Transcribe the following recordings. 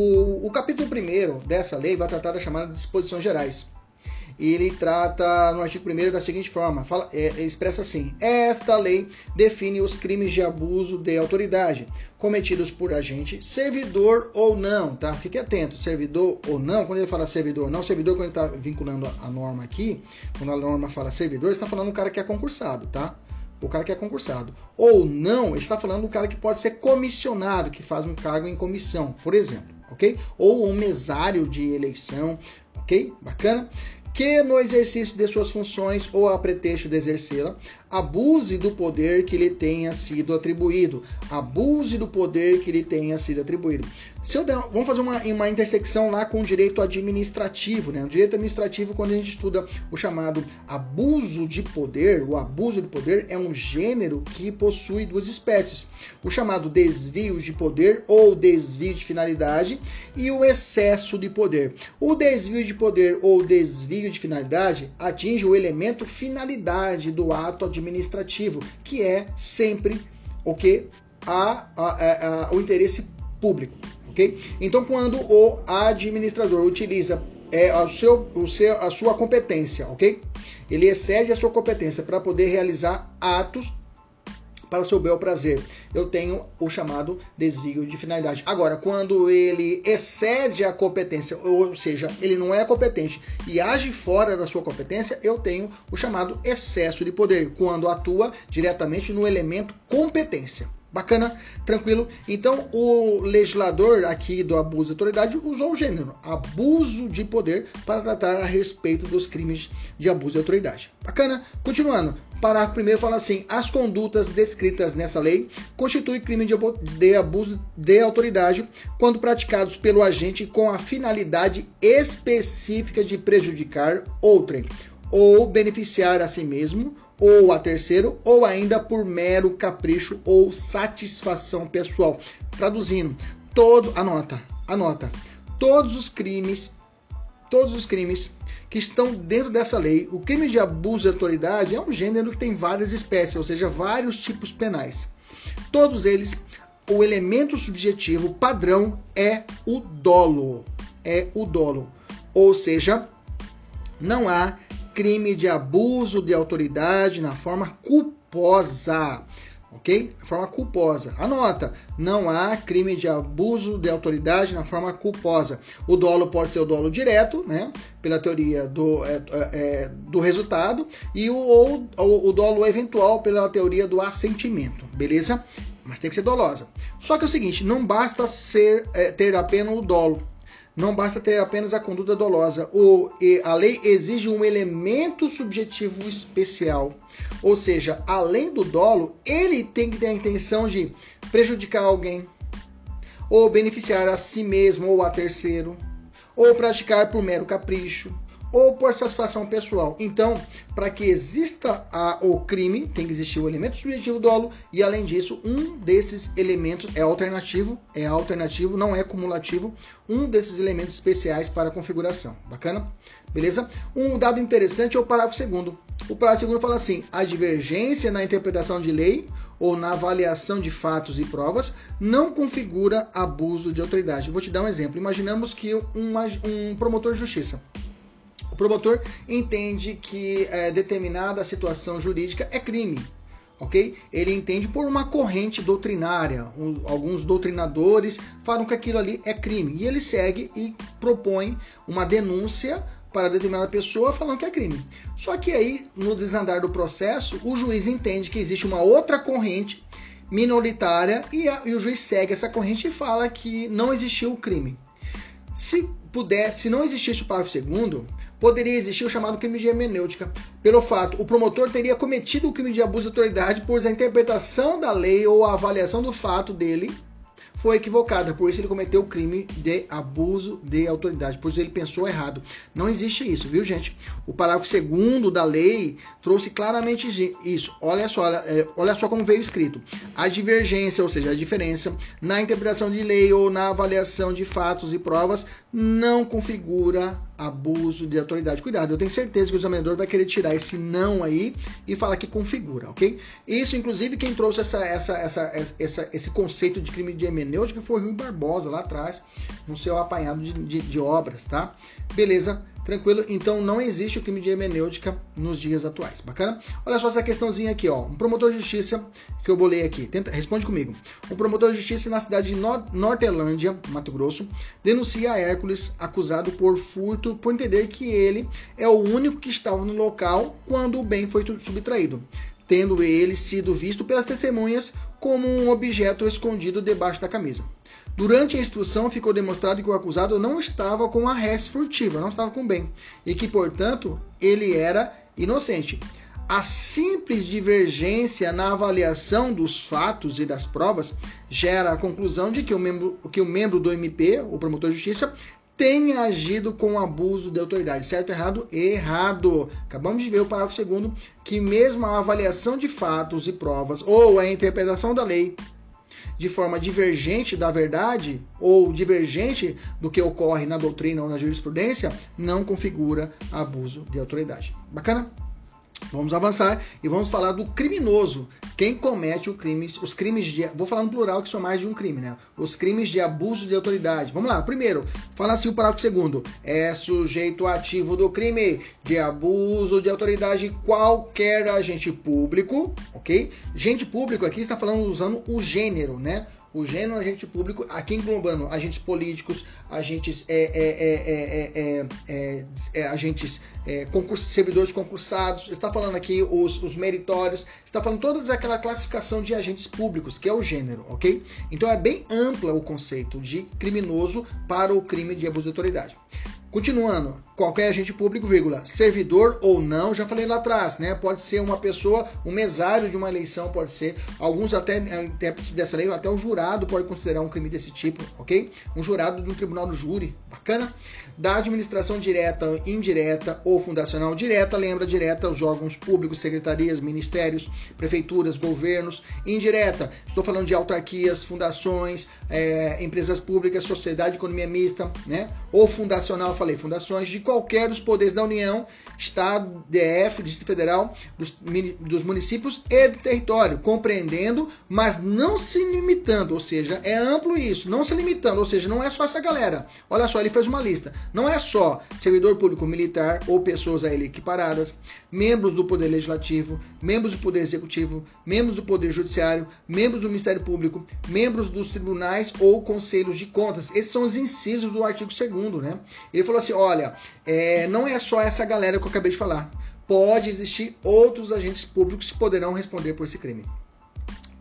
O, o capítulo 1 dessa lei vai tratar da chamada disposições gerais. E ele trata no artigo 1 da seguinte forma: fala, é, expressa assim: Esta lei define os crimes de abuso de autoridade cometidos por agente, servidor ou não, tá? Fique atento, servidor ou não. Quando ele fala servidor ou não, servidor, quando ele está vinculando a norma aqui, quando a norma fala servidor, está falando um cara que é concursado, tá? o cara que é concursado. Ou não, está falando do cara que pode ser comissionado, que faz um cargo em comissão, por exemplo ok? Ou um mesário de eleição, ok? Bacana? Que no exercício de suas funções ou a pretexto de exercê-la, abuse do poder que lhe tenha sido atribuído. Abuse do poder que lhe tenha sido atribuído. Se eu der, vamos fazer uma, uma intersecção lá com o direito administrativo, né? O direito administrativo, quando a gente estuda o chamado abuso de poder, o abuso de poder é um gênero que possui duas espécies: o chamado desvio de poder ou desvio de finalidade e o excesso de poder. O desvio de poder ou desvio de finalidade atinge o elemento finalidade do ato administrativo, que é sempre o que a, a, a, o interesse público ok? Então, quando o administrador utiliza é, o seu, o seu, a sua competência, ok? Ele excede a sua competência para poder realizar atos para seu bel prazer. Eu tenho o chamado desvio de finalidade. Agora, quando ele excede a competência, ou seja, ele não é competente e age fora da sua competência, eu tenho o chamado excesso de poder, quando atua diretamente no elemento competência. Bacana, tranquilo. Então, o legislador aqui do abuso de autoridade usou o gênero abuso de poder para tratar a respeito dos crimes de abuso de autoridade. Bacana? Continuando. Parágrafo primeiro fala assim: as condutas descritas nessa lei constituem crime de abuso de autoridade quando praticados pelo agente com a finalidade específica de prejudicar outrem ou beneficiar a si mesmo ou a terceiro, ou ainda por mero capricho ou satisfação pessoal. Traduzindo, todo, anota, anota, todos os crimes, todos os crimes que estão dentro dessa lei, o crime de abuso de autoridade é um gênero que tem várias espécies, ou seja, vários tipos penais. Todos eles, o elemento subjetivo padrão é o dolo, é o dolo, ou seja, não há crime de abuso de autoridade na forma culposa. Ok? Forma culposa. Anota, não há crime de abuso de autoridade na forma culposa. O dolo pode ser o dolo direto, né? Pela teoria do, é, é, do resultado, e o, ou, o, o dolo eventual pela teoria do assentimento, beleza? Mas tem que ser dolosa. Só que é o seguinte, não basta ser, é, ter apenas o dolo não basta ter apenas a conduta dolosa. O, a lei exige um elemento subjetivo especial. Ou seja, além do dolo, ele tem que ter a intenção de prejudicar alguém, ou beneficiar a si mesmo ou a terceiro, ou praticar por mero capricho, ou por satisfação pessoal. Então, para que exista a, o crime, tem que existir o elemento subjetivo dolo e, além disso, um desses elementos é alternativo, é alternativo, não é cumulativo, um desses elementos especiais para a configuração. Bacana? Beleza? Um dado interessante é o parágrafo segundo. O parágrafo segundo fala assim: a divergência na interpretação de lei ou na avaliação de fatos e provas não configura abuso de autoridade. Vou te dar um exemplo. Imaginamos que um promotor de justiça promotor entende que é, determinada situação jurídica é crime, ok? Ele entende por uma corrente doutrinária. Um, alguns doutrinadores falam que aquilo ali é crime e ele segue e propõe uma denúncia para determinada pessoa falando que é crime. Só que aí, no desandar do processo, o juiz entende que existe uma outra corrente minoritária e, a, e o juiz segue essa corrente e fala que não existiu o crime. Se pudesse, se não existisse o parágrafo segundo, poderia existir o chamado crime de hermenêutica. Pelo fato, o promotor teria cometido o crime de abuso de autoridade, pois a interpretação da lei ou a avaliação do fato dele foi equivocada, por isso ele cometeu o crime de abuso de autoridade, por isso ele pensou errado. Não existe isso, viu, gente? O parágrafo segundo da lei trouxe claramente isso. Olha só, é, olha só como veio escrito. A divergência, ou seja, a diferença na interpretação de lei ou na avaliação de fatos e provas não configura abuso de autoridade. Cuidado, eu tenho certeza que o examinador vai querer tirar esse não aí e falar que configura, ok? Isso, inclusive, quem trouxe essa, essa, essa, essa, esse conceito de crime de hermenêutica foi o Rui Barbosa lá atrás, no seu apanhado de, de, de obras, tá? Beleza? Tranquilo? Então não existe o crime de hermenêutica nos dias atuais. Bacana? Olha só essa questãozinha aqui, ó. Um promotor de justiça que eu bolei aqui. Tenta, responde comigo. Um promotor de justiça na cidade de Nor Nortelândia, Mato Grosso, denuncia a Hércules acusado por furto por entender que ele é o único que estava no local quando o bem foi subtraído, tendo ele sido visto pelas testemunhas como um objeto escondido debaixo da camisa. Durante a instrução ficou demonstrado que o acusado não estava com a res furtiva, não estava com bem, e que, portanto, ele era inocente. A simples divergência na avaliação dos fatos e das provas gera a conclusão de que o membro, que o membro do MP, o promotor de justiça, tenha agido com abuso de autoridade. Certo, errado? Errado. Acabamos de ver o parágrafo segundo que mesmo a avaliação de fatos e provas ou a interpretação da lei de forma divergente da verdade ou divergente do que ocorre na doutrina ou na jurisprudência, não configura abuso de autoridade. Bacana? Vamos avançar e vamos falar do criminoso. Quem comete o crime, os crimes de. Vou falar no plural que são mais de um crime, né? Os crimes de abuso de autoridade. Vamos lá. Primeiro, fala assim o parágrafo segundo. É sujeito ativo do crime de abuso de autoridade qualquer agente público, ok? Agente público aqui está falando usando o gênero, né? O gênero agente público, aqui englobando agentes políticos, agentes, é, é, é, agentes concurs, servidores concursados, está falando aqui os, os meritórios, está falando toda aquela classificação de agentes públicos, que é o gênero, ok? Então é bem ampla o conceito de criminoso para o crime de abuso de autoridade. Continuando, qualquer agente público, vírgula, servidor ou não, já falei lá atrás, né? Pode ser uma pessoa, um mesário de uma eleição, pode ser, alguns até intérpretes dessa lei, até o jurado pode considerar um crime desse tipo, ok? Um jurado um tribunal do júri, bacana? Da administração direta, indireta ou fundacional direta, lembra direta os órgãos públicos, secretarias, ministérios, prefeituras, governos. Indireta, estou falando de autarquias, fundações, é, empresas públicas, sociedade, economia mista, né? Ou fundacional, falei, fundações de qualquer dos poderes da União, Estado, DF, Distrito Federal, dos, dos municípios e do território, compreendendo, mas não se limitando, ou seja, é amplo isso, não se limitando, ou seja, não é só essa galera. Olha só, ele fez uma lista. Não é só servidor público militar ou pessoas a ele equiparadas, membros do Poder Legislativo, membros do Poder Executivo, membros do Poder Judiciário, membros do Ministério Público, membros dos tribunais ou conselhos de contas. Esses são os incisos do artigo 2 né? Ele falou assim, olha, é, não é só essa galera que eu acabei de falar. Pode existir outros agentes públicos que poderão responder por esse crime.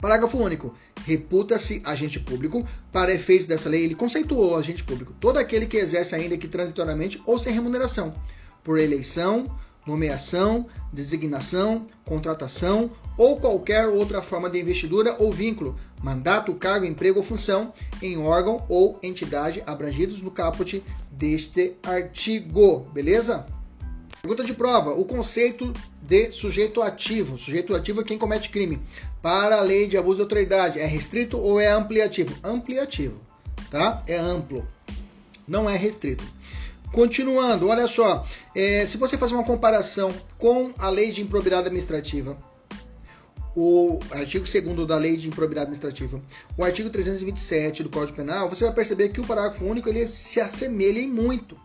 Parágrafo único. Reputa-se agente público, para efeitos dessa lei, ele conceituou agente público, todo aquele que exerce ainda que transitoriamente ou sem remuneração, por eleição, nomeação, designação, contratação ou qualquer outra forma de investidura ou vínculo, mandato, cargo, emprego ou função em órgão ou entidade abrangidos no caput deste artigo, beleza? Pergunta de prova: o conceito de sujeito ativo. Sujeito ativo é quem comete crime. Para a lei de abuso de autoridade, é restrito ou é ampliativo? Ampliativo, tá? É amplo, não é restrito. Continuando, olha só, é, se você fazer uma comparação com a lei de improbidade administrativa, o artigo 2 da lei de improbidade administrativa, o artigo 327 do Código Penal, você vai perceber que o parágrafo único ele se assemelha em muito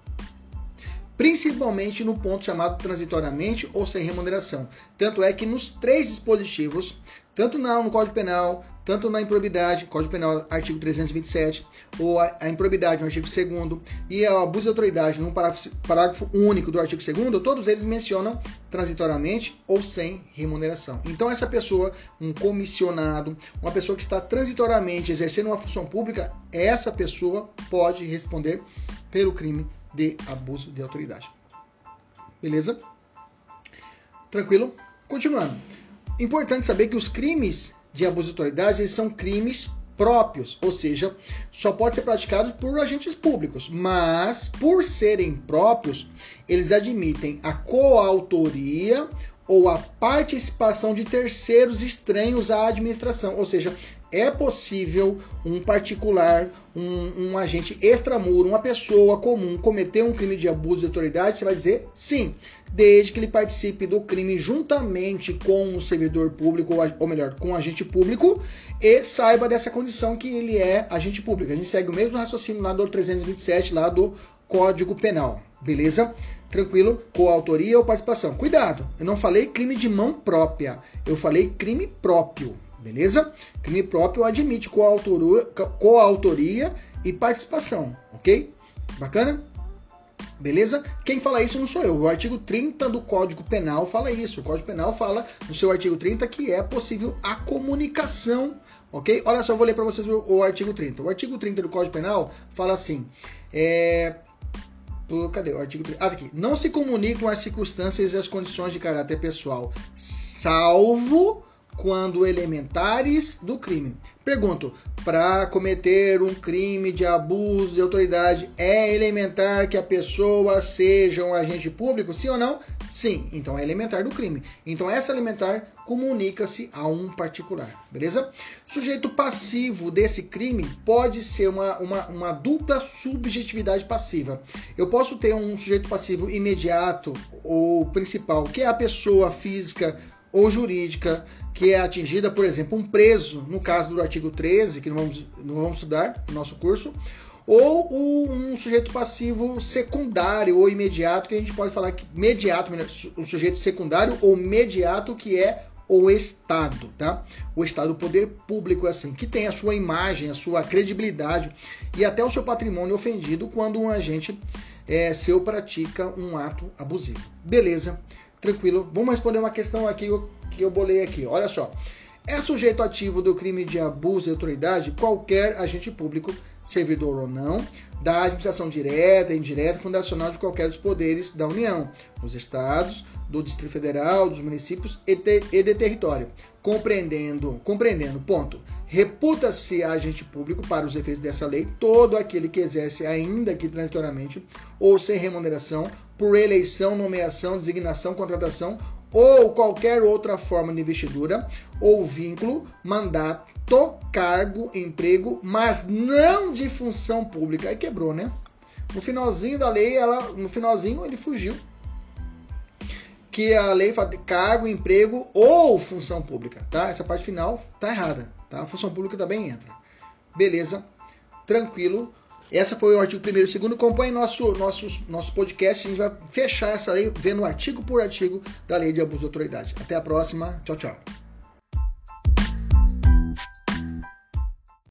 principalmente no ponto chamado transitoriamente ou sem remuneração. Tanto é que nos três dispositivos, tanto no Código Penal, tanto na improbidade, Código Penal, artigo 327, ou a, a improbidade no artigo 2 e o abuso de autoridade no parágrafo, parágrafo único do artigo 2 todos eles mencionam transitoriamente ou sem remuneração. Então, essa pessoa, um comissionado, uma pessoa que está transitoriamente exercendo uma função pública, essa pessoa pode responder pelo crime de abuso de autoridade. Beleza? Tranquilo? Continuando. Importante saber que os crimes de abuso de autoridade eles são crimes próprios, ou seja, só pode ser praticado por agentes públicos, mas por serem próprios, eles admitem a coautoria ou a participação de terceiros estranhos à administração, ou seja, é possível um particular, um, um, agente extramuro, uma pessoa comum cometer um crime de abuso de autoridade? Você vai dizer sim, desde que ele participe do crime juntamente com o servidor público, ou melhor, com o agente público, e saiba dessa condição que ele é agente público. A gente segue o mesmo raciocínio lá do 327, lá do Código Penal, beleza? Tranquilo? Coautoria ou participação. Cuidado, eu não falei crime de mão própria, eu falei crime próprio beleza? Crime próprio admite coautoria, coautoria e participação, ok? Bacana? Beleza? Quem fala isso não sou eu. O artigo 30 do Código Penal fala isso. O Código Penal fala no seu artigo 30 que é possível a comunicação, ok? Olha só, vou ler para vocês o, o, artigo 30. O artigo 30 do Código Penal fala assim: é. Cadê o artigo 30? Ah, aqui. Não se comunicam as circunstâncias e as condições de caráter pessoal, salvo quando elementares do crime. Pergunto: para cometer um crime de abuso de autoridade, é elementar que a pessoa seja um agente público? Sim ou não? Sim, então é elementar do crime. Então essa elementar comunica-se a um particular, beleza? Sujeito passivo desse crime pode ser uma, uma, uma dupla subjetividade passiva. Eu posso ter um sujeito passivo imediato ou principal, que é a pessoa física ou jurídica que é atingida, por exemplo, um preso, no caso do artigo 13, que não vamos, não vamos estudar no nosso curso, ou um sujeito passivo secundário ou imediato, que a gente pode falar que mediato, o sujeito secundário ou mediato, que é o Estado, tá? O Estado, o poder público, é assim, que tem a sua imagem, a sua credibilidade e até o seu patrimônio ofendido quando um agente é, seu pratica um ato abusivo. Beleza? Tranquilo. Vamos responder uma questão aqui que eu bolei aqui. Olha só. É sujeito ativo do crime de abuso de autoridade qualquer agente público, servidor ou não, da administração direta, indireta, fundacional de qualquer dos poderes da União, dos estados, do Distrito Federal, dos municípios e de, e de território, compreendendo, compreendendo, ponto. Reputa-se agente público para os efeitos dessa lei todo aquele que exerce, ainda que transitoriamente ou sem remuneração, por eleição, nomeação, designação, contratação ou qualquer outra forma de investidura ou vínculo, mandato, cargo, emprego, mas não de função pública. Aí quebrou, né? No finalzinho da lei, ela, no finalzinho ele fugiu. Que a lei fala de cargo, emprego ou função pública, tá? Essa parte final tá errada, tá? A função pública também entra. Beleza? Tranquilo. Essa foi o artigo 1 e 2. Acompanhe nosso, nosso, nosso podcast. A gente vai fechar essa lei vendo artigo por artigo da lei de abuso de autoridade. Até a próxima. Tchau, tchau.